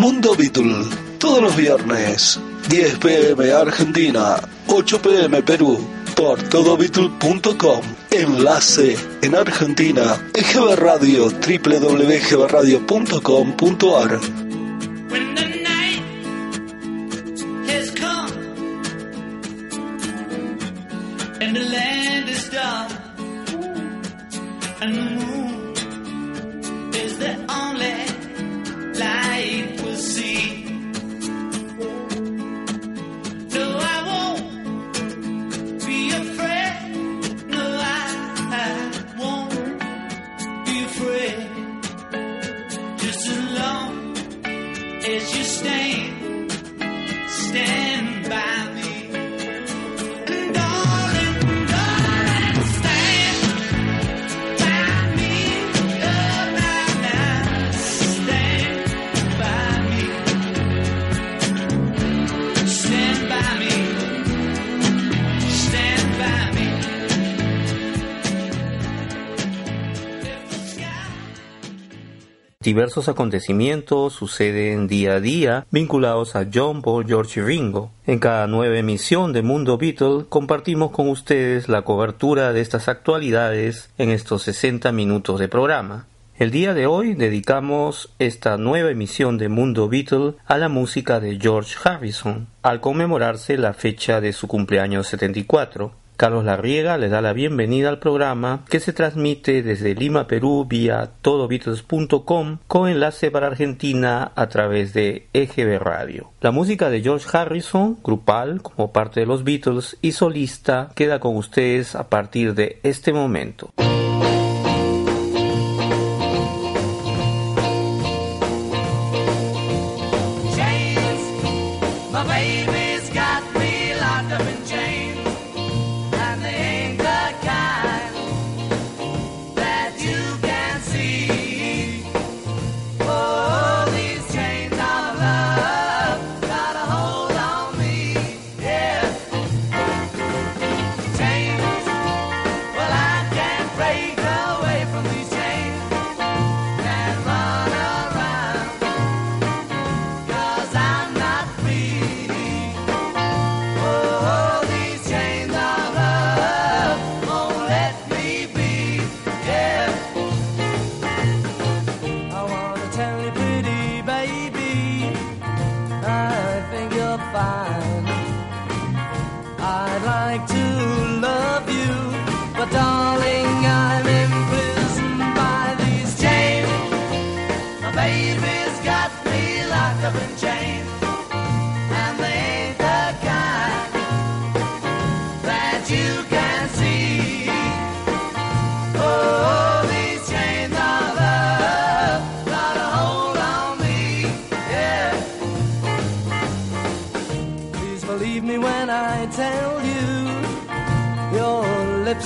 Mundo Beatle, todos los viernes, 10 pm Argentina, 8 pm Perú, por todobeatle.com. Enlace en Argentina, EGB Radio, www.gbradio.com.ar. Diversos acontecimientos suceden día a día vinculados a John, Paul, George y Ringo. En cada nueva emisión de Mundo Beatle compartimos con ustedes la cobertura de estas actualidades en estos 60 minutos de programa. El día de hoy dedicamos esta nueva emisión de Mundo Beatle a la música de George Harrison, al conmemorarse la fecha de su cumpleaños 74. Carlos Larriega le da la bienvenida al programa que se transmite desde Lima, Perú vía todobeatles.com con enlace para Argentina a través de EGB Radio. La música de George Harrison, grupal como parte de los Beatles y solista, queda con ustedes a partir de este momento.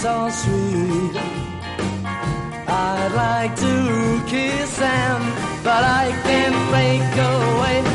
Are sweet. I'd like to kiss them, but I can't break away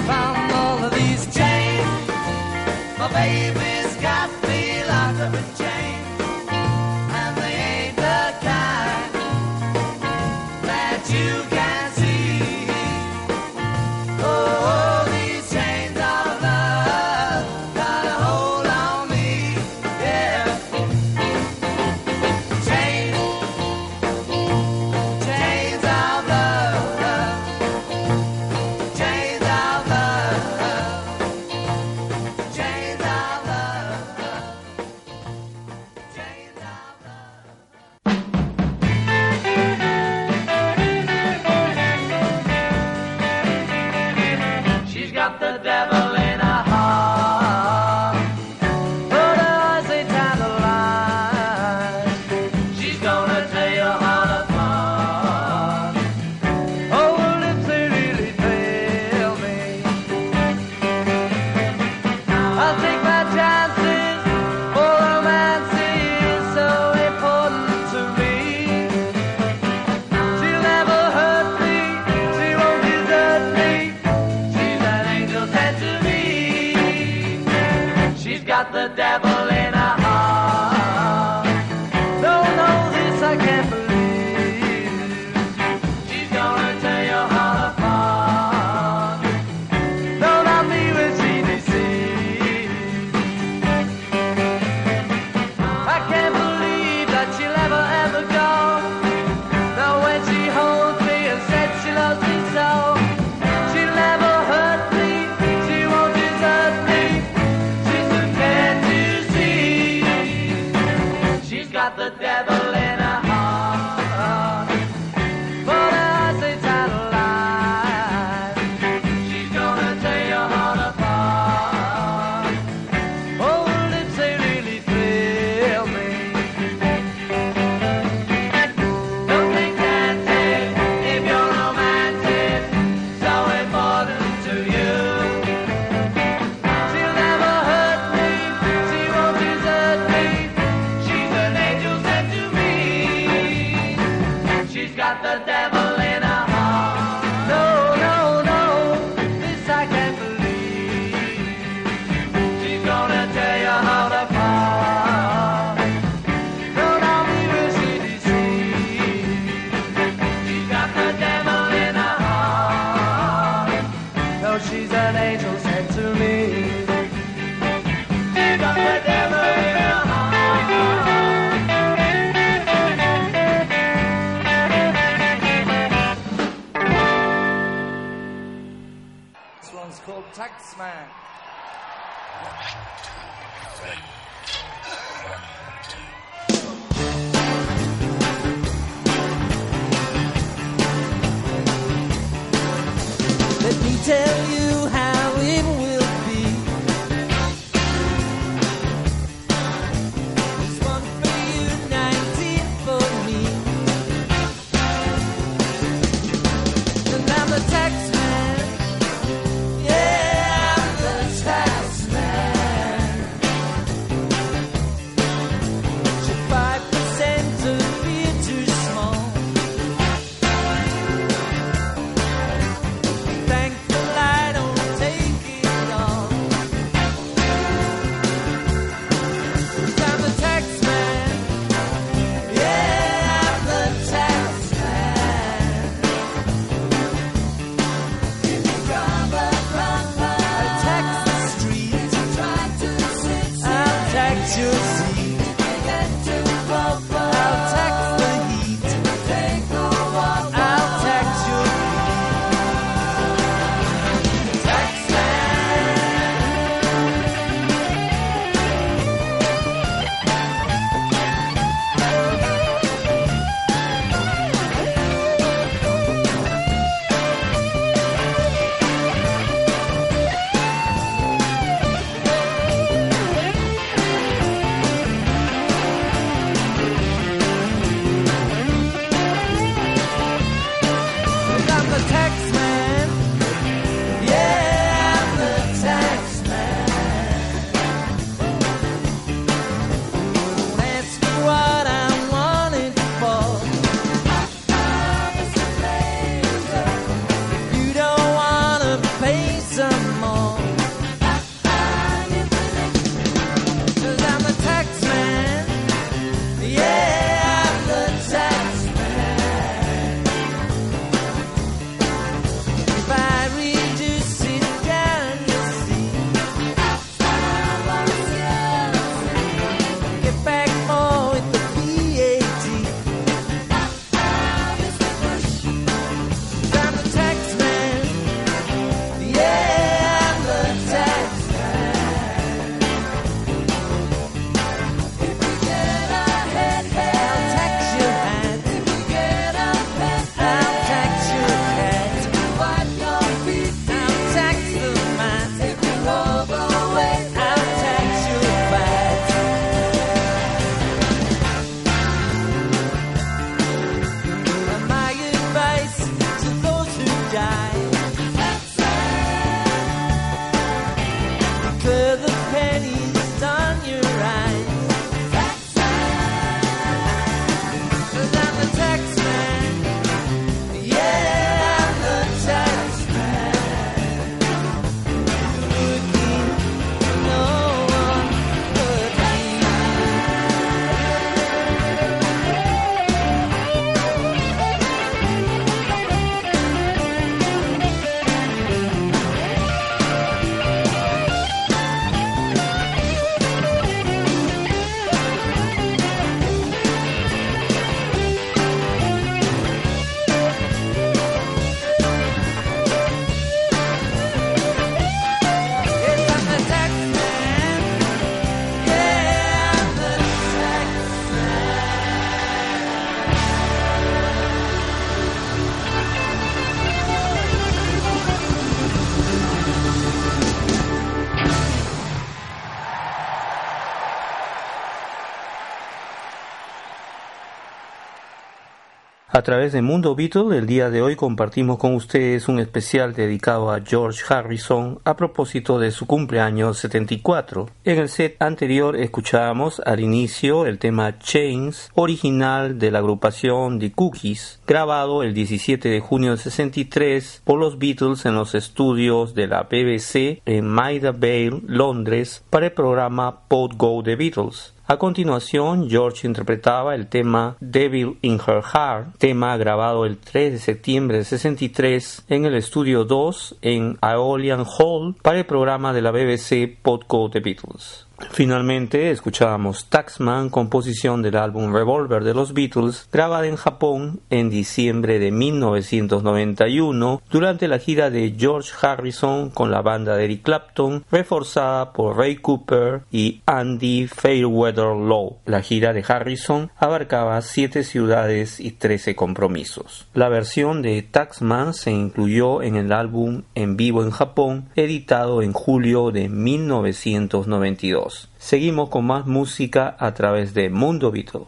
A través de Mundo Beatle, el día de hoy compartimos con ustedes un especial dedicado a George Harrison a propósito de su cumpleaños 74. En el set anterior escuchábamos al inicio el tema Chains, original de la agrupación The Cookies, grabado el 17 de junio del 63 por los Beatles en los estudios de la BBC en Maida Vale, Londres, para el programa Pod Go The Beatles. A continuación, George interpretaba el tema Devil in Her Heart, tema grabado el 3 de septiembre de 63 en el estudio 2 en Aeolian Hall para el programa de la BBC Podco The Beatles. Finalmente escuchábamos Taxman, composición del álbum Revolver de los Beatles, grabada en Japón en diciembre de 1991 durante la gira de George Harrison con la banda de Eric Clapton, reforzada por Ray Cooper y Andy Fairweather Low. La gira de Harrison abarcaba siete ciudades y trece compromisos. La versión de Taxman se incluyó en el álbum en vivo en Japón, editado en julio de 1992. Seguimos con más música a través de Mundo Beatle.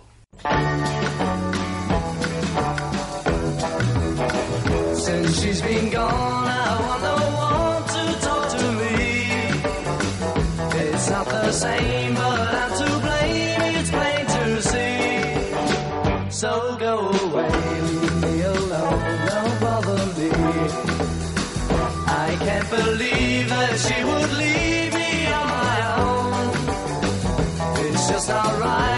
Since she's been alright.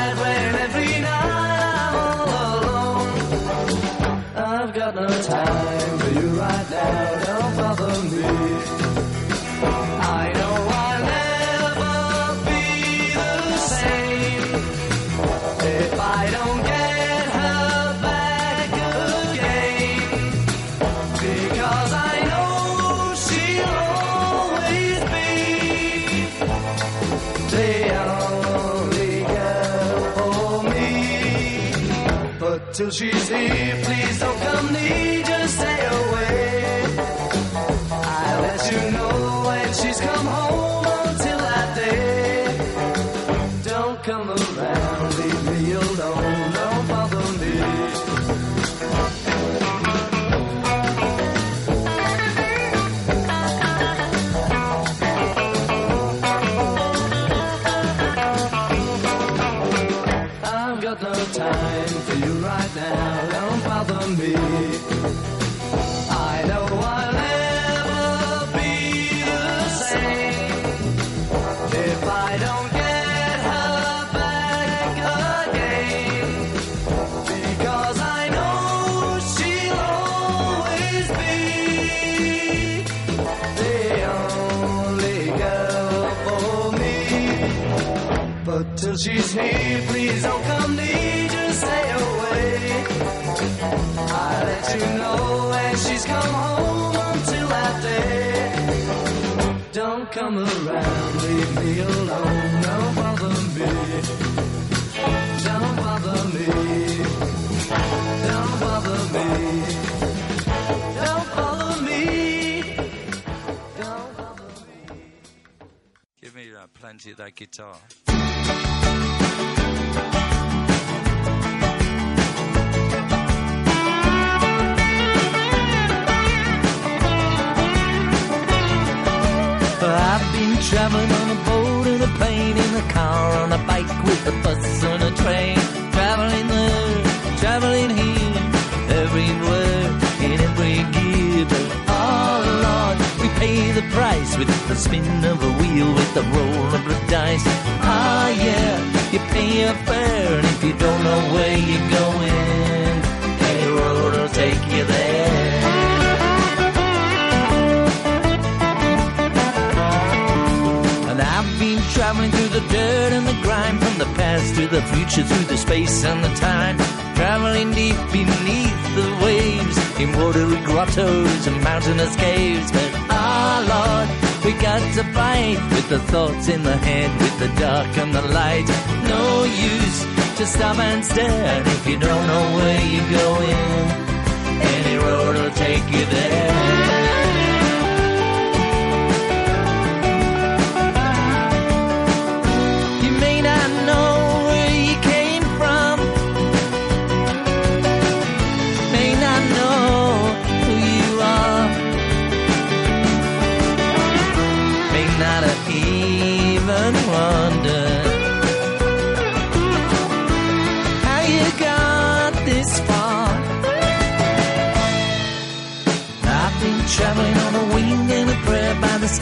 Till she's here, please don't come near, got no time for you right now. Don't bother me. I know I'll never be the same if I don't get her back again. Because I know she'll always be the only girl for me. But till she's here, she's come home until that day. Don't come around, leave me alone, don't bother me. Don't bother me. Don't bother me. Don't bother me. Don't bother me. Give me uh, plenty of that guitar. Traveling on a boat, in a plane, in a car, on a bike, with a bus, on a train. Traveling there, traveling here, everywhere, in every gear. But oh Lord, we pay the price with the spin of a wheel, with the roll of the dice. Ah yeah, you pay a fare, and if you don't know where you're going, any road will take you there. Traveling through the dirt and the grime, from the past to the future, through the space and the time. Traveling deep beneath the waves, in watery grottos and mountainous caves. But ah, Lord, we got to fight with the thoughts in the head, with the dark and the light. No use to stop and stare if you don't know where you're going. Any road will take you there.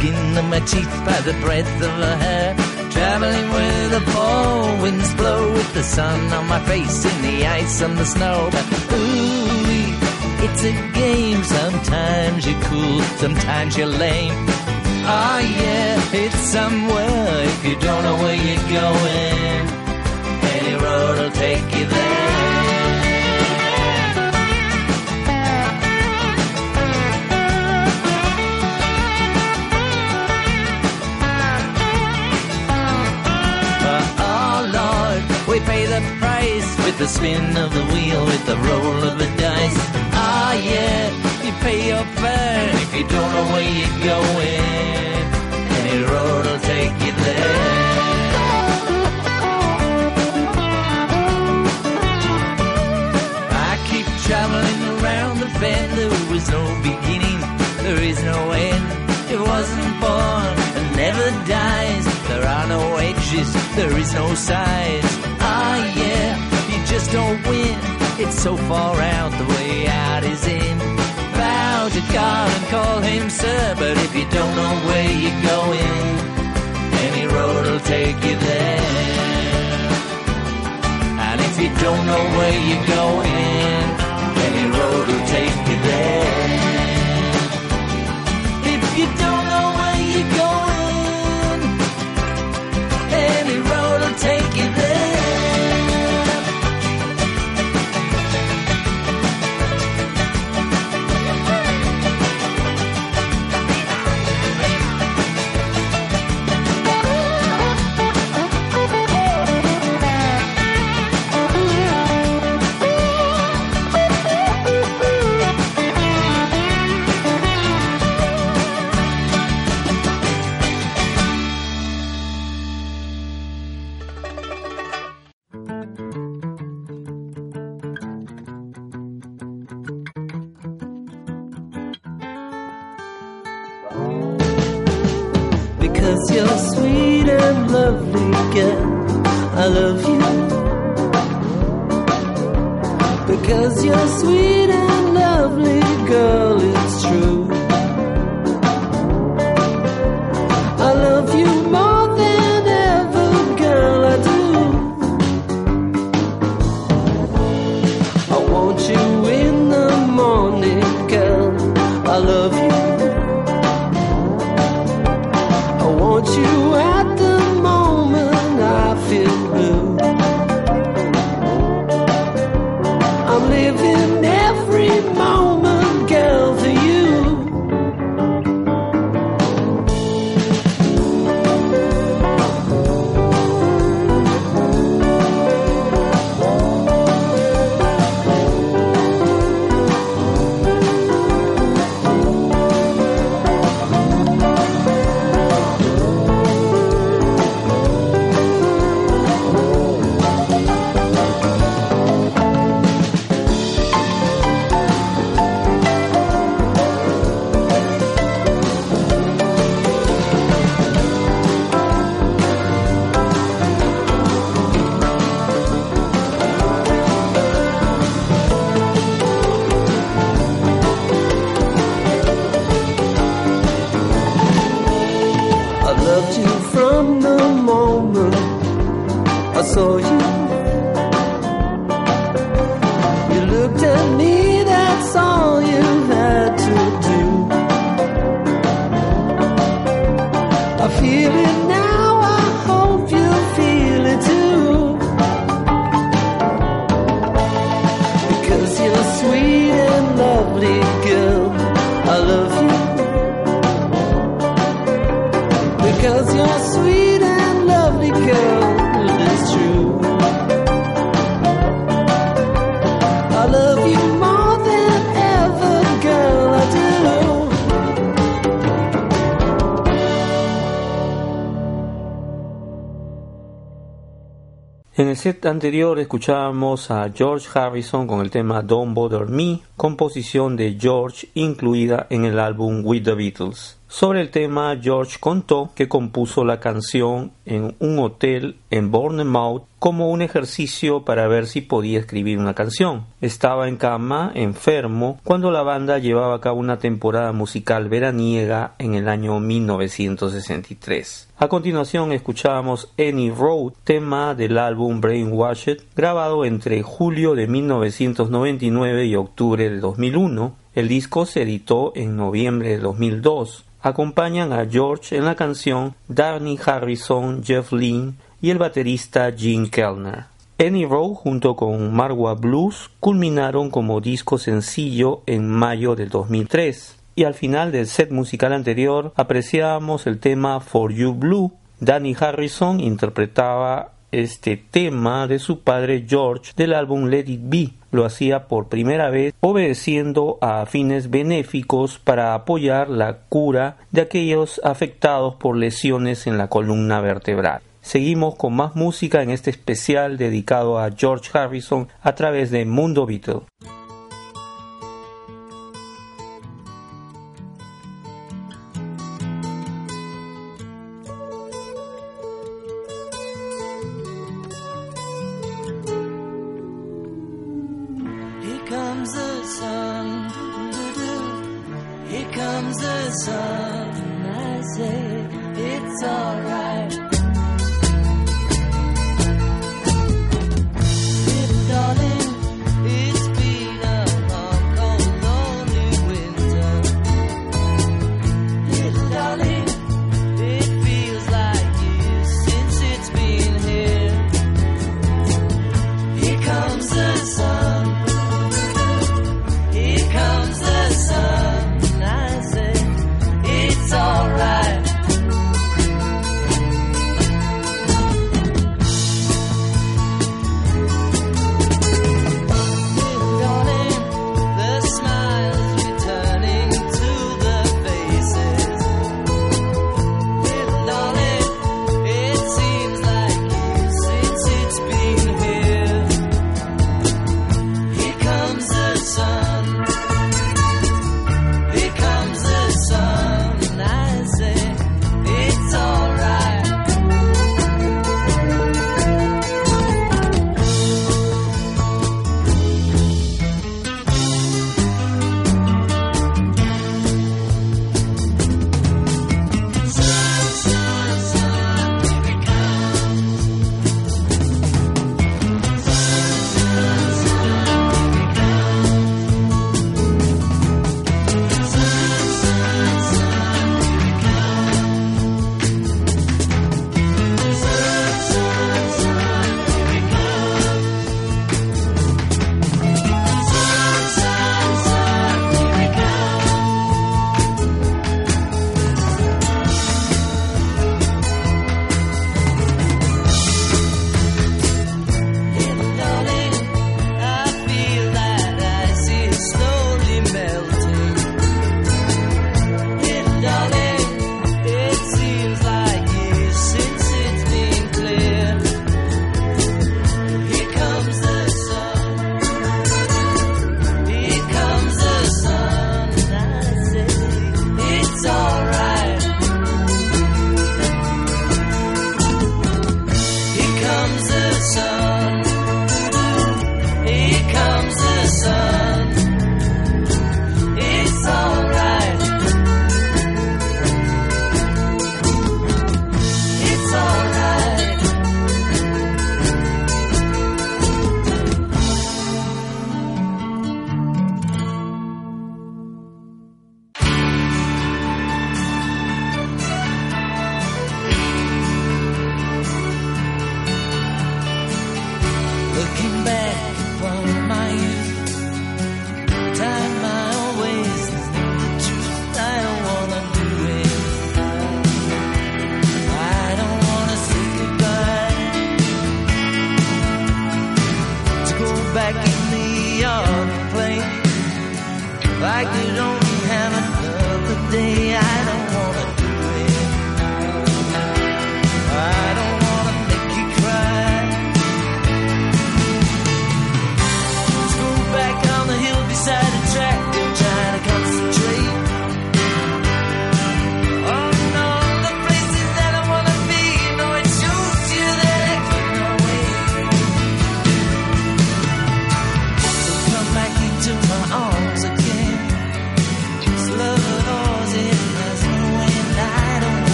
Skin of my teeth, by the breadth of her hair. Traveling where the fall winds blow with the sun on my face in the ice and the snow. But ooh, it's a game. Sometimes you're cool, sometimes you're lame. Ah, yeah, it's somewhere if you don't know where you're going. Any road will take you there. Price with the spin of the wheel, with the roll of the dice. Ah yeah, you pay your fare if you don't know where you're going. Any road will take you there. I keep traveling around the bend. There was no beginning, there is no end. It wasn't born and never dies. There are no edges, there is no sides. Ah, yeah, just don't win. It's so far out, the way out is in. Bow to God and call him sir, but if you don't know where you're going, any road will take you there. And if you don't know where you're going, set anterior escuchábamos a George Harrison con el tema Don't Bother Me, composición de George incluida en el álbum With the Beatles. Sobre el tema, George contó que compuso la canción en un hotel en Bournemouth como un ejercicio para ver si podía escribir una canción. Estaba en cama, enfermo, cuando la banda llevaba a cabo una temporada musical veraniega en el año 1963. A continuación escuchábamos Any Road, tema del álbum Brainwashed, grabado entre julio de 1999 y octubre de 2001. El disco se editó en noviembre de 2002. Acompañan a George en la canción Danny Harrison, Jeff Lynne y el baterista Gene Kellner. Annie Rowe junto con Marwa Blues culminaron como disco sencillo en mayo del 2003 y al final del set musical anterior apreciábamos el tema For You Blue. Danny Harrison interpretaba este tema de su padre George del álbum Let It Be. Lo hacía por primera vez obedeciendo a fines benéficos para apoyar la cura de aquellos afectados por lesiones en la columna vertebral. Seguimos con más música en este especial dedicado a George Harrison a través de Mundo Beatle.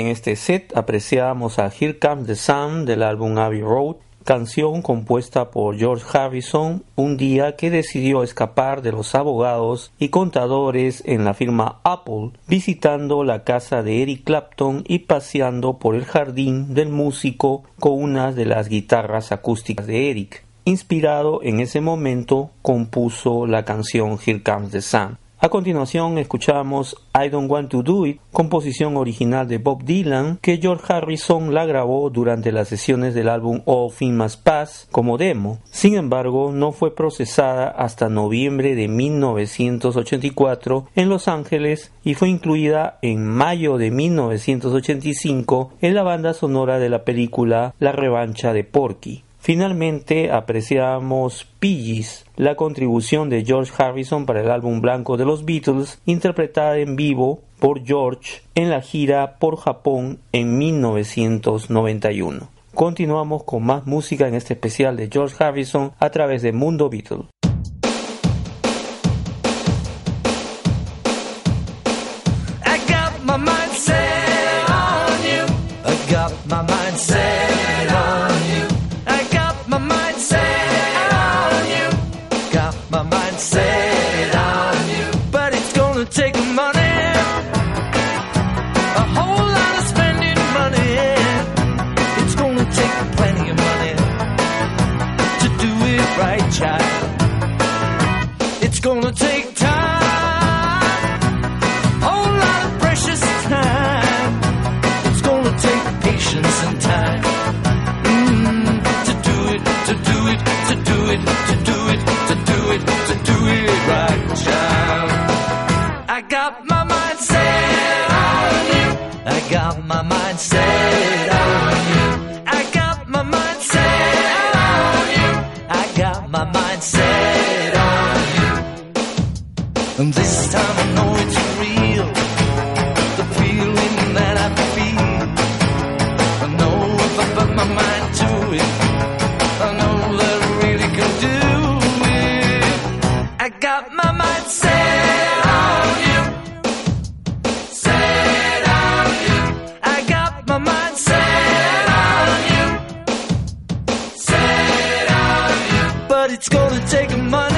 En este set apreciamos a Here Comes the Sun del álbum Abbey Road, canción compuesta por George Harrison un día que decidió escapar de los abogados y contadores en la firma Apple, visitando la casa de Eric Clapton y paseando por el jardín del músico con una de las guitarras acústicas de Eric. Inspirado en ese momento, compuso la canción Here Comes the Sun. A continuación escuchamos I Don't Want to Do It, composición original de Bob Dylan, que George Harrison la grabó durante las sesiones del álbum All Things Must Pass como demo. Sin embargo, no fue procesada hasta noviembre de 1984 en Los Ángeles y fue incluida en mayo de 1985 en la banda sonora de la película La revancha de Porky. Finalmente apreciamos Piggies, la contribución de George Harrison para el álbum blanco de los Beatles, interpretada en vivo por George en la gira por Japón en 1991. Continuamos con más música en este especial de George Harrison a través de Mundo Beatles. I got my mind set on you. I got my mind set on you. I got my mind set on you. And this time to take a month.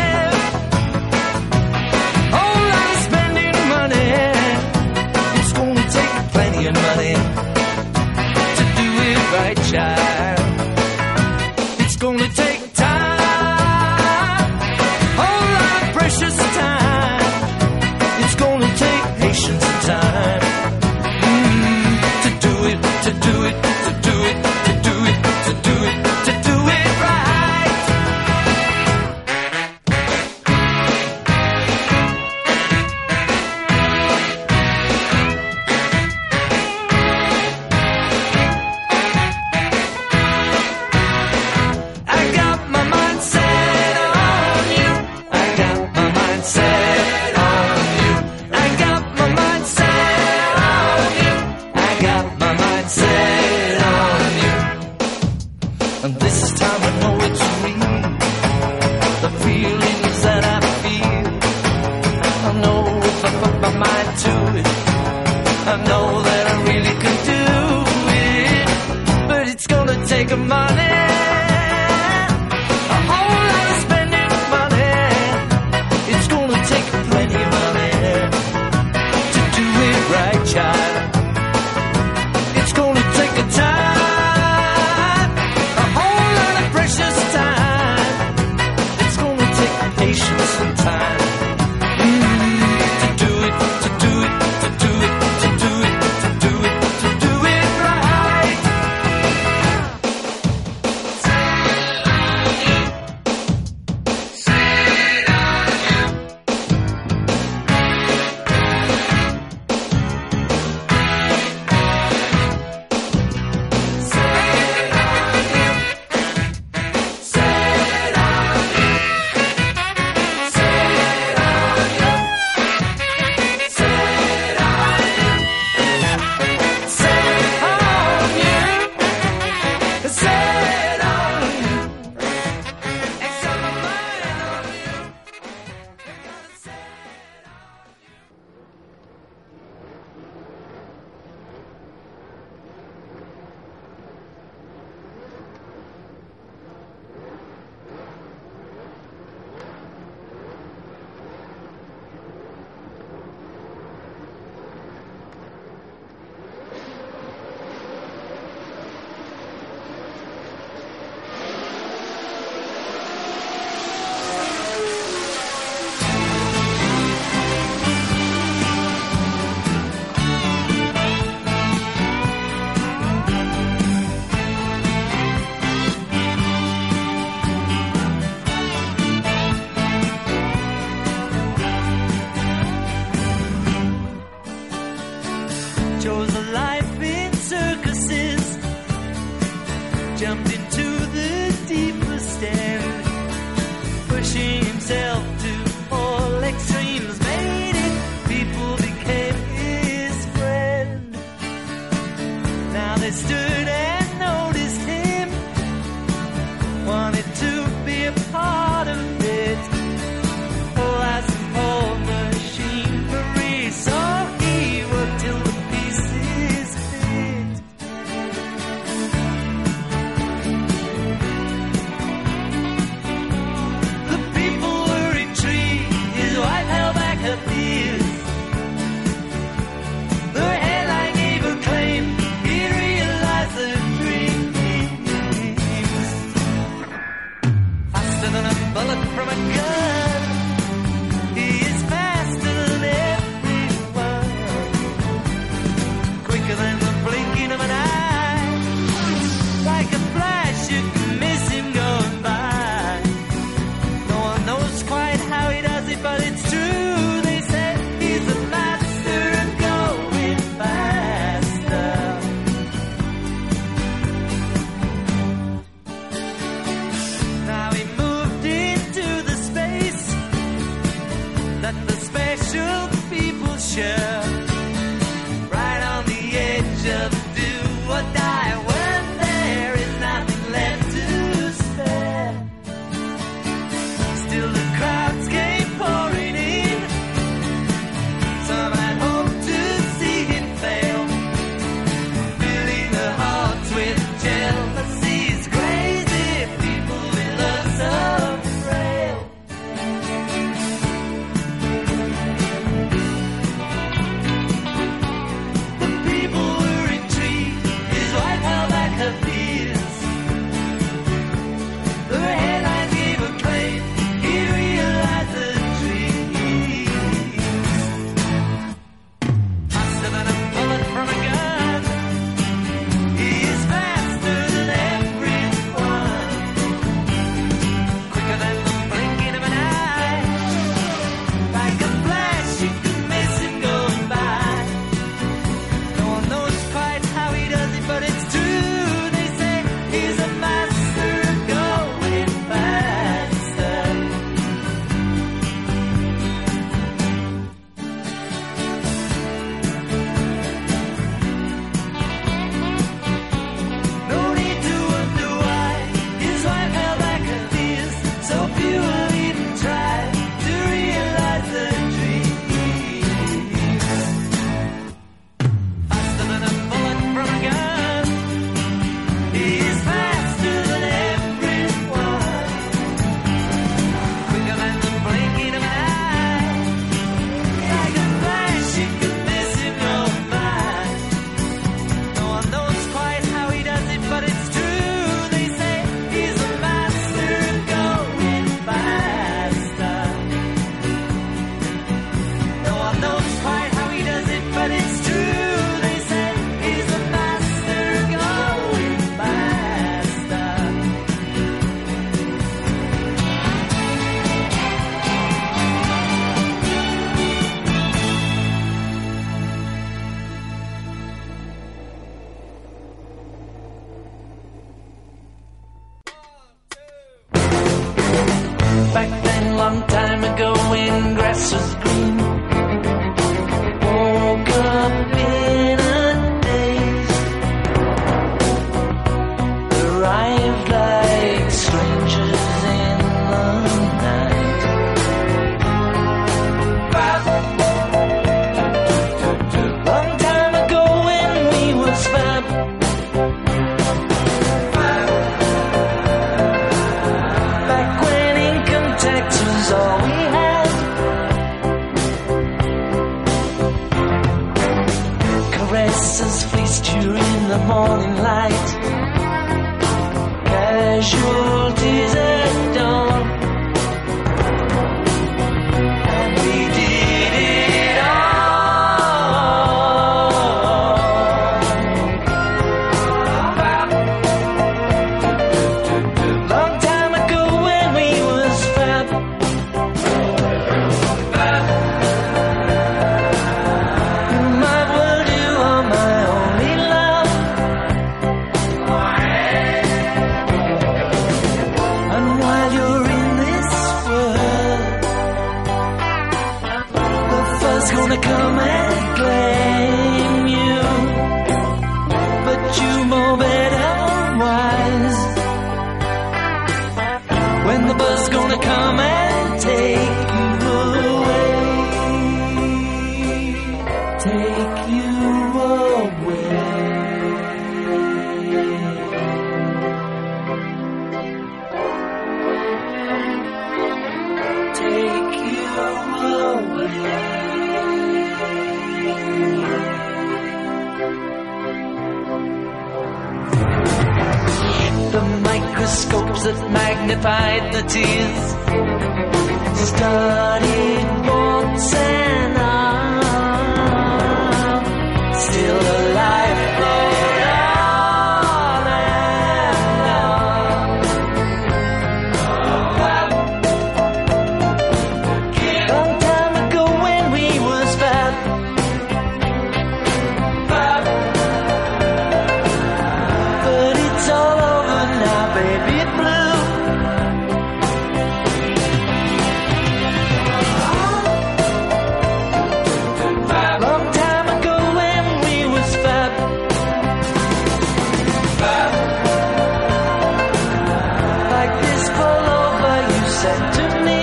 To me.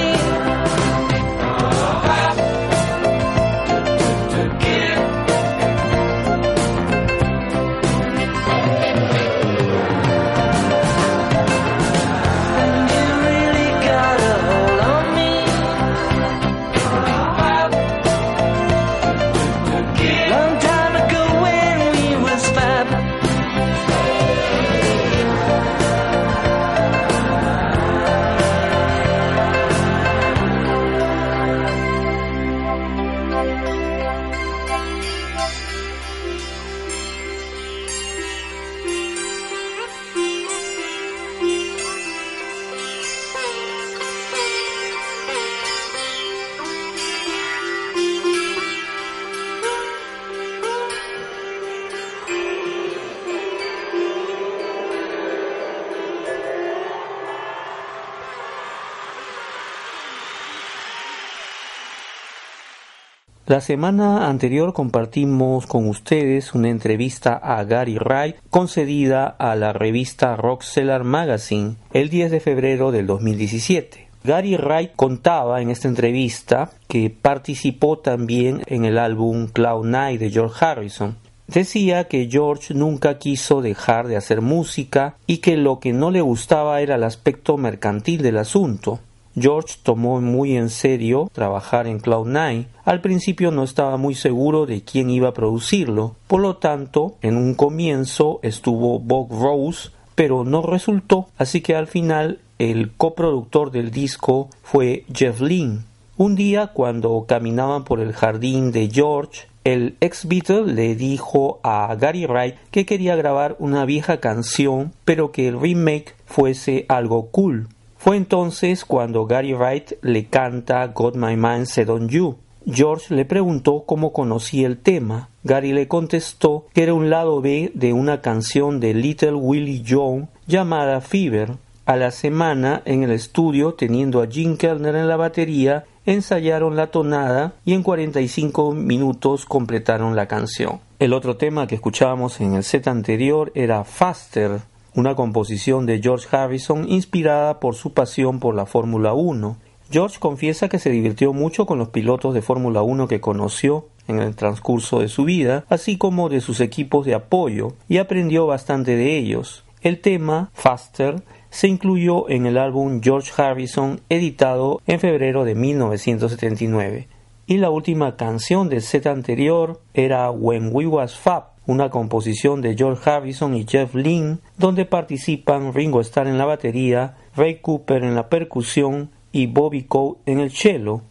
La semana anterior compartimos con ustedes una entrevista a Gary Wright concedida a la revista Rockseller Magazine el 10 de febrero del 2017. Gary Wright contaba en esta entrevista que participó también en el álbum Cloud Night de George Harrison. Decía que George nunca quiso dejar de hacer música y que lo que no le gustaba era el aspecto mercantil del asunto. George tomó muy en serio trabajar en Cloud9. Al principio no estaba muy seguro de quién iba a producirlo, por lo tanto, en un comienzo estuvo Bob Rose, pero no resultó, así que al final el coproductor del disco fue Jeff Lynne. Un día, cuando caminaban por el jardín de George, el ex Beatle le dijo a Gary Wright que quería grabar una vieja canción, pero que el remake fuese algo cool. Fue entonces cuando Gary Wright le canta Got My Mind Set on You. George le preguntó cómo conocía el tema. Gary le contestó que era un lado B de una canción de Little Willie John llamada Fever. A la semana, en el estudio, teniendo a Jim Kellner en la batería, ensayaron la tonada y en 45 minutos completaron la canción. El otro tema que escuchábamos en el set anterior era Faster, una composición de George Harrison inspirada por su pasión por la Fórmula 1. George confiesa que se divirtió mucho con los pilotos de Fórmula 1 que conoció en el transcurso de su vida, así como de sus equipos de apoyo, y aprendió bastante de ellos. El tema, Faster, se incluyó en el álbum George Harrison editado en febrero de 1979. Y la última canción del set anterior era When We Was Fab, una composición de George Harrison y Jeff Lynne, donde participan Ringo Starr en la batería, Ray Cooper en la percusión y Bobby Cole en el cello,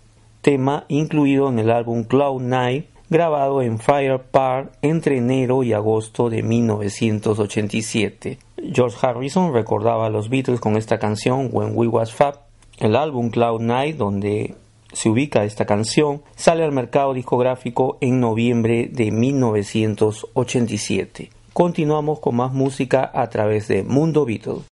tema incluido en el álbum Cloud Night, grabado en Fire Park entre enero y agosto de 1987. George Harrison recordaba a los Beatles con esta canción When We Was Fab. El álbum Cloud Night, donde se ubica esta canción, sale al mercado discográfico en noviembre de 1987. Continuamos con más música a través de Mundo Beatles.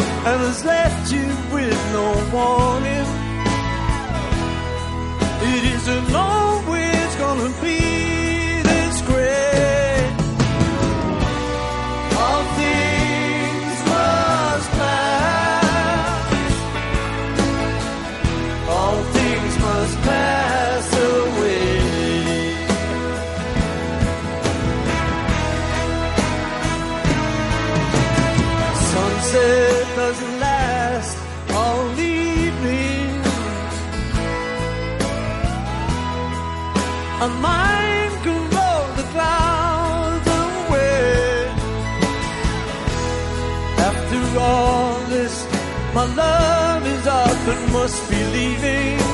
Up and has left you with no warning. It isn't always must be leaving.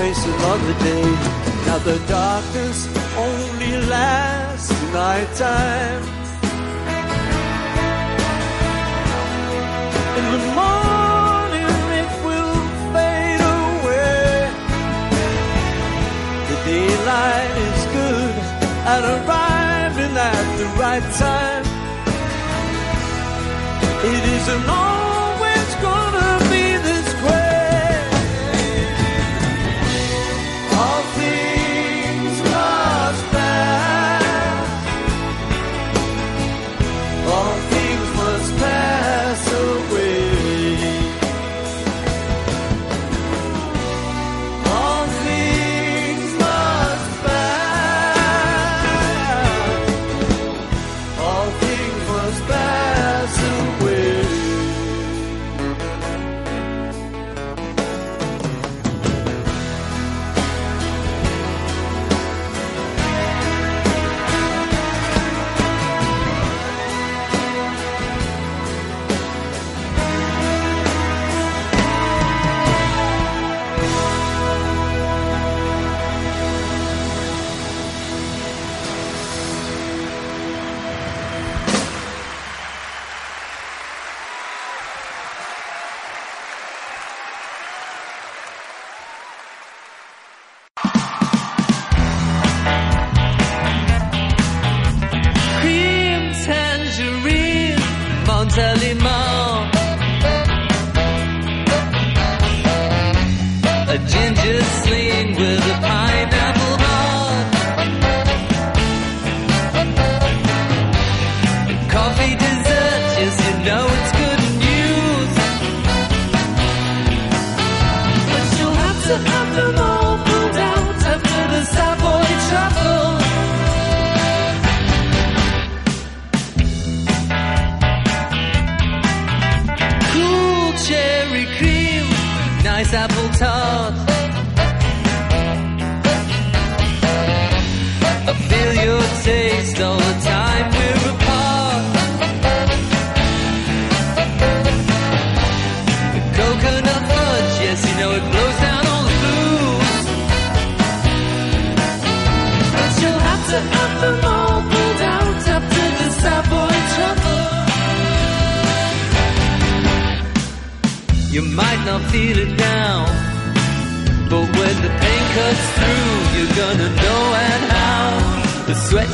Face another day. Now the darkness only lasts night time. In the morning it will fade away. The daylight is good at arriving at the right time. It isn't always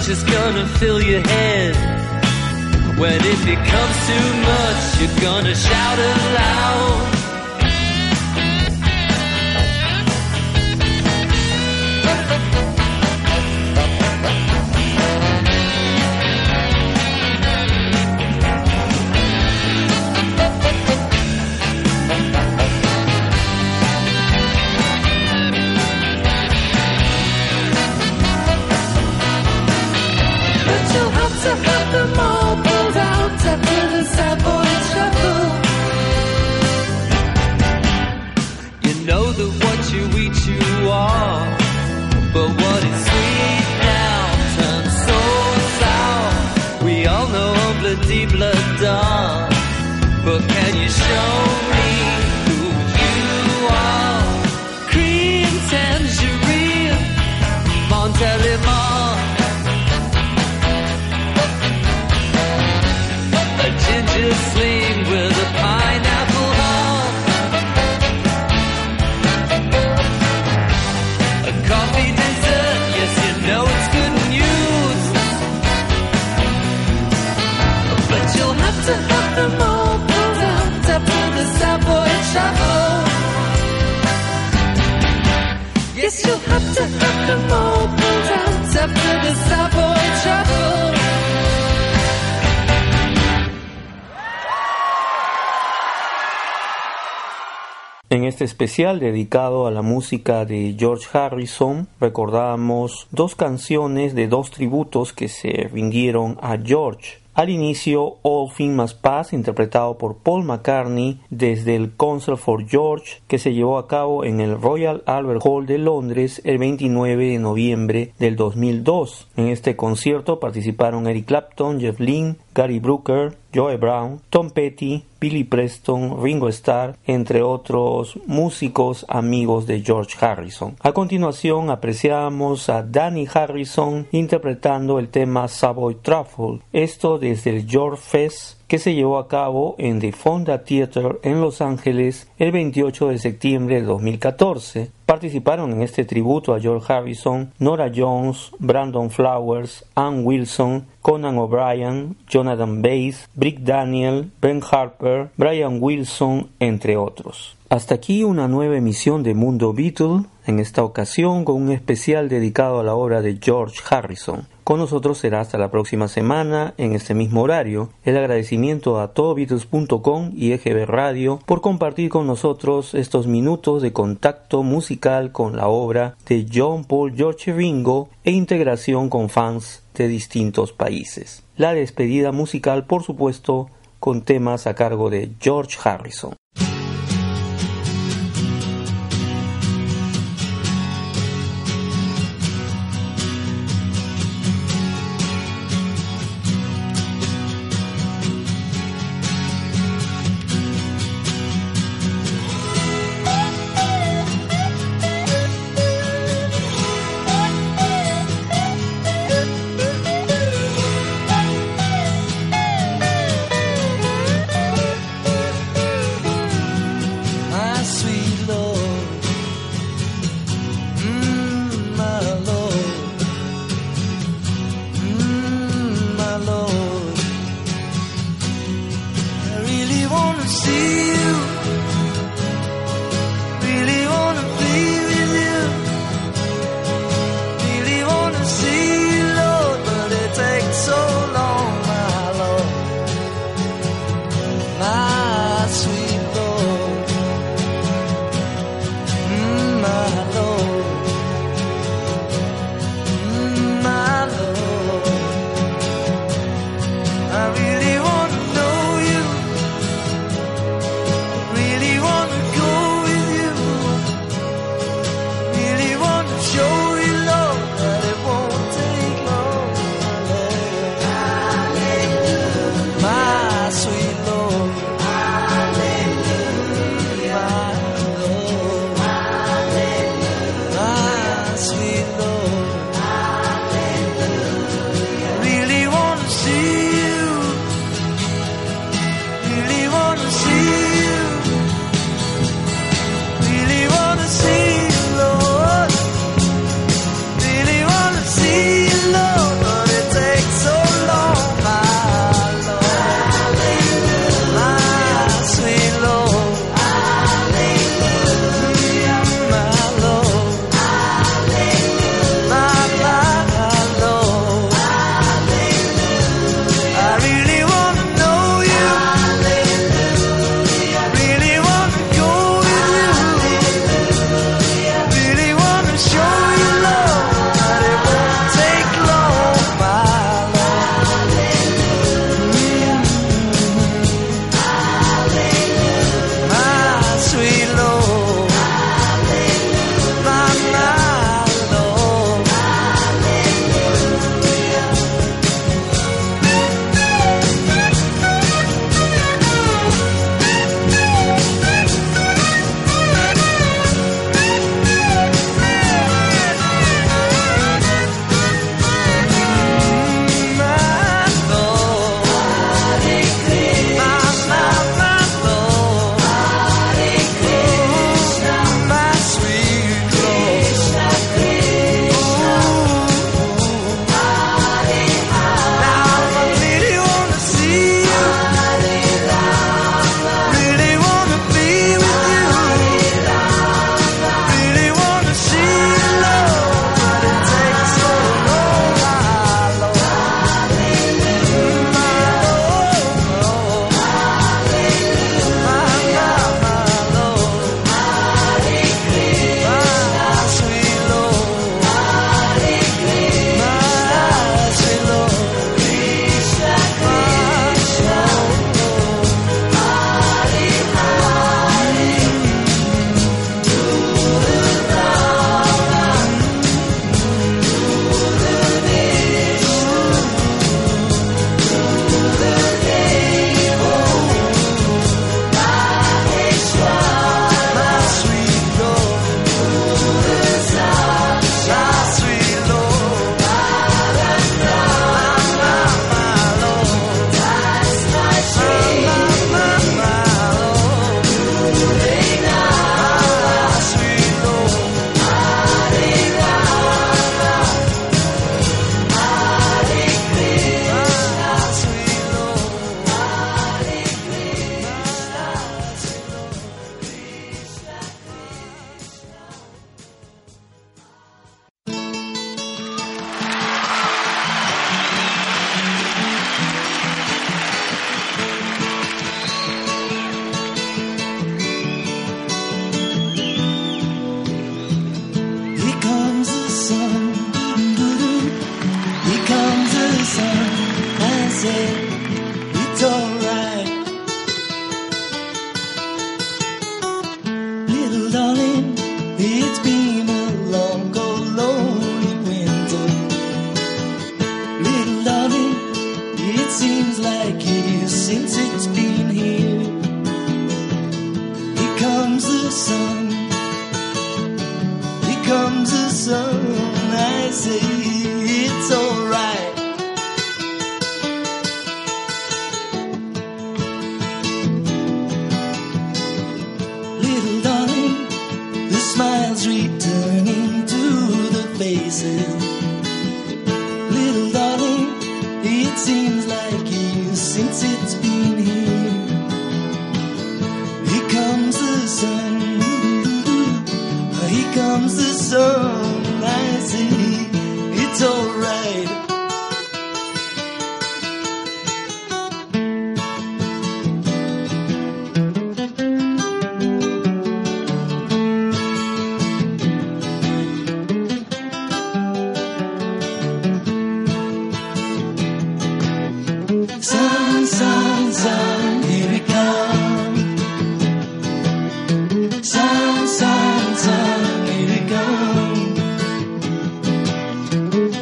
Sweat just gonna fill your head. When if it becomes too much, you're gonna shout aloud. En este especial dedicado a la música de George Harrison, recordamos dos canciones de dos tributos que se rindieron a George. Al inicio, All Things Must Pass, interpretado por Paul McCartney desde el Concert for George, que se llevó a cabo en el Royal Albert Hall de Londres el 29 de noviembre del 2002. En este concierto participaron Eric Clapton, Jeff Lynne, Gary Brooker, Joe Brown, Tom Petty, Billy Preston, Ringo Starr, entre otros músicos amigos de George Harrison. A continuación apreciamos a Danny Harrison interpretando el tema Savoy Truffle, esto desde el George Fest que se llevó a cabo en The Fonda Theatre en Los Ángeles el 28 de septiembre de 2014. Participaron en este tributo a George Harrison, Nora Jones, Brandon Flowers, Ann Wilson, Conan O'Brien, Jonathan Bass, Brick Daniel, Ben Harper, Brian Wilson, entre otros. Hasta aquí una nueva emisión de Mundo Beatle, en esta ocasión con un especial dedicado a la obra de George Harrison. Con nosotros será hasta la próxima semana en este mismo horario. El agradecimiento a todobeatles.com y EGB Radio por compartir con nosotros estos minutos de contacto musical con la obra de John Paul George Ringo e integración con fans de distintos países. La despedida musical, por supuesto, con temas a cargo de George Harrison.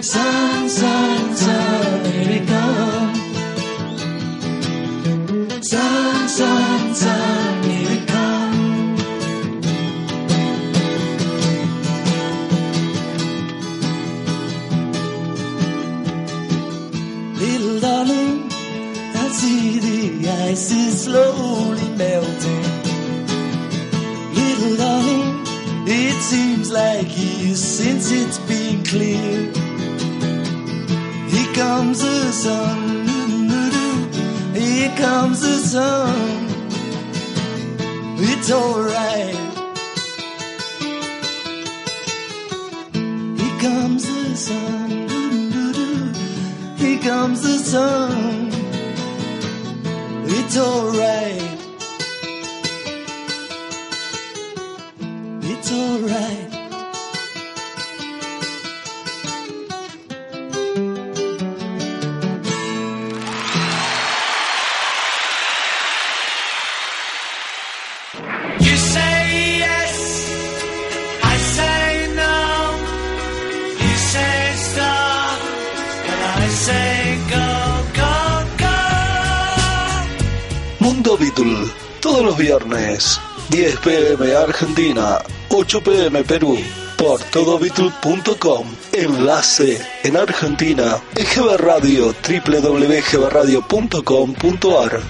sun, sun, sun, here it comes. Sun, sun, sun, here it comes. Little darling, I see the ice is slowly melting. Little darling, it seems like years since it's comes the sun. It's alright. Argentina, 8 pm Perú, por Enlace en Argentina, EGB Radio, www.gbradio.com.ar.